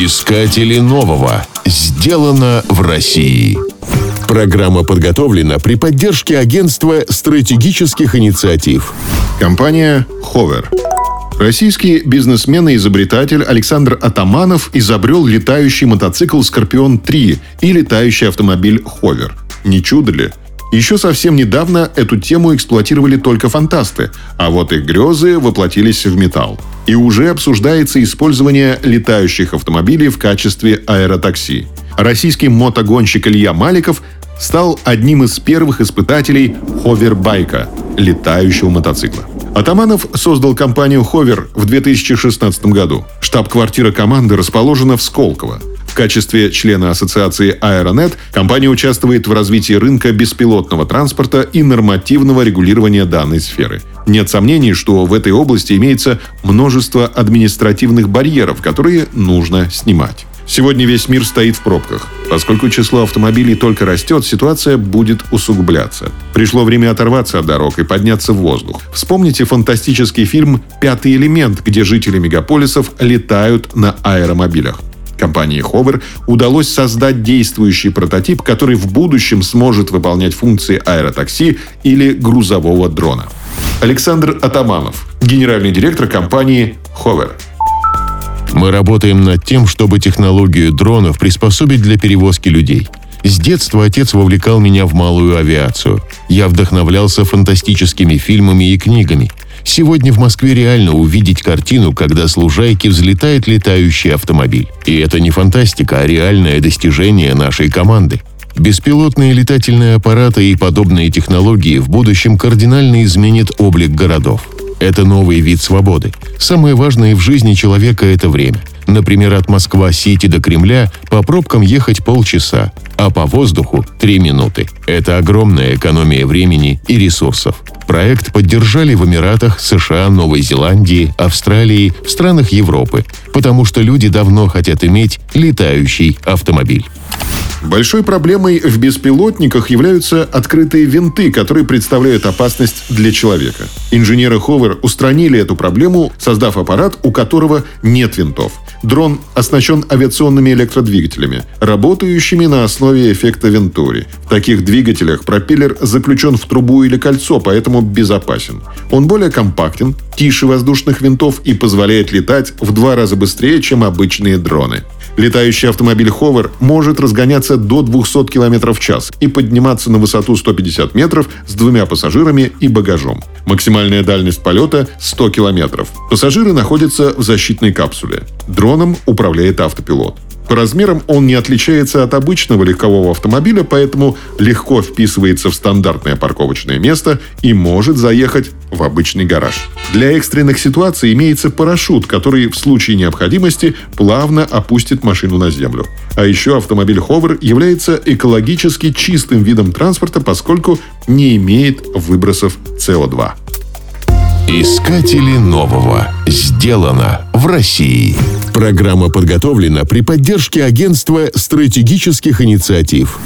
Искатели нового. Сделано в России. Программа подготовлена при поддержке Агентства стратегических инициатив. Компания «Ховер». Российский бизнесмен и изобретатель Александр Атаманов изобрел летающий мотоцикл «Скорпион-3» и летающий автомобиль «Ховер». Не чудо ли? Еще совсем недавно эту тему эксплуатировали только фантасты, а вот их грезы воплотились в металл. И уже обсуждается использование летающих автомобилей в качестве аэротакси. Российский мотогонщик Илья Маликов стал одним из первых испытателей ховербайка – летающего мотоцикла. Атаманов создал компанию «Ховер» в 2016 году. Штаб-квартира команды расположена в Сколково. Качестве члена ассоциации Аэронет компания участвует в развитии рынка беспилотного транспорта и нормативного регулирования данной сферы. Нет сомнений, что в этой области имеется множество административных барьеров, которые нужно снимать. Сегодня весь мир стоит в пробках. Поскольку число автомобилей только растет, ситуация будет усугубляться. Пришло время оторваться от дорог и подняться в воздух. Вспомните фантастический фильм «Пятый элемент», где жители мегаполисов летают на аэромобилях. Компании Hover удалось создать действующий прототип, который в будущем сможет выполнять функции аэротакси или грузового дрона. Александр Атаманов, генеральный директор компании Hover. Мы работаем над тем, чтобы технологию дронов приспособить для перевозки людей. С детства отец вовлекал меня в малую авиацию. Я вдохновлялся фантастическими фильмами и книгами. Сегодня в Москве реально увидеть картину, когда с лужайки взлетает летающий автомобиль. И это не фантастика, а реальное достижение нашей команды. Беспилотные летательные аппараты и подобные технологии в будущем кардинально изменят облик городов. Это новый вид свободы. Самое важное в жизни человека – это время. Например, от Москва-Сити до Кремля по пробкам ехать полчаса, а по воздуху – три минуты. Это огромная экономия времени и ресурсов. Проект поддержали в Эмиратах, США, Новой Зеландии, Австралии, в странах Европы, потому что люди давно хотят иметь летающий автомобиль. Большой проблемой в беспилотниках являются открытые винты, которые представляют опасность для человека. Инженеры Ховер устранили эту проблему, создав аппарат, у которого нет винтов. Дрон оснащен авиационными электродвигателями, работающими на основе эффекта Вентури. В таких двигателях пропеллер заключен в трубу или кольцо, поэтому безопасен. Он более компактен, тише воздушных винтов и позволяет летать в два раза быстрее, чем обычные дроны. Летающий автомобиль Ховер может разгоняться до 200 км в час и подниматься на высоту 150 метров с двумя пассажирами и багажом. Максимальная дальность полета – 100 км. Пассажиры находятся в защитной капсуле. Дроном управляет автопилот. По размерам он не отличается от обычного легкового автомобиля, поэтому легко вписывается в стандартное парковочное место и может заехать в обычный гараж. Для экстренных ситуаций имеется парашют, который в случае необходимости плавно опустит машину на землю. А еще автомобиль Ховер является экологически чистым видом транспорта, поскольку не имеет выбросов СО2. Искатели нового. Сделано в России. Программа подготовлена при поддержке Агентства стратегических инициатив.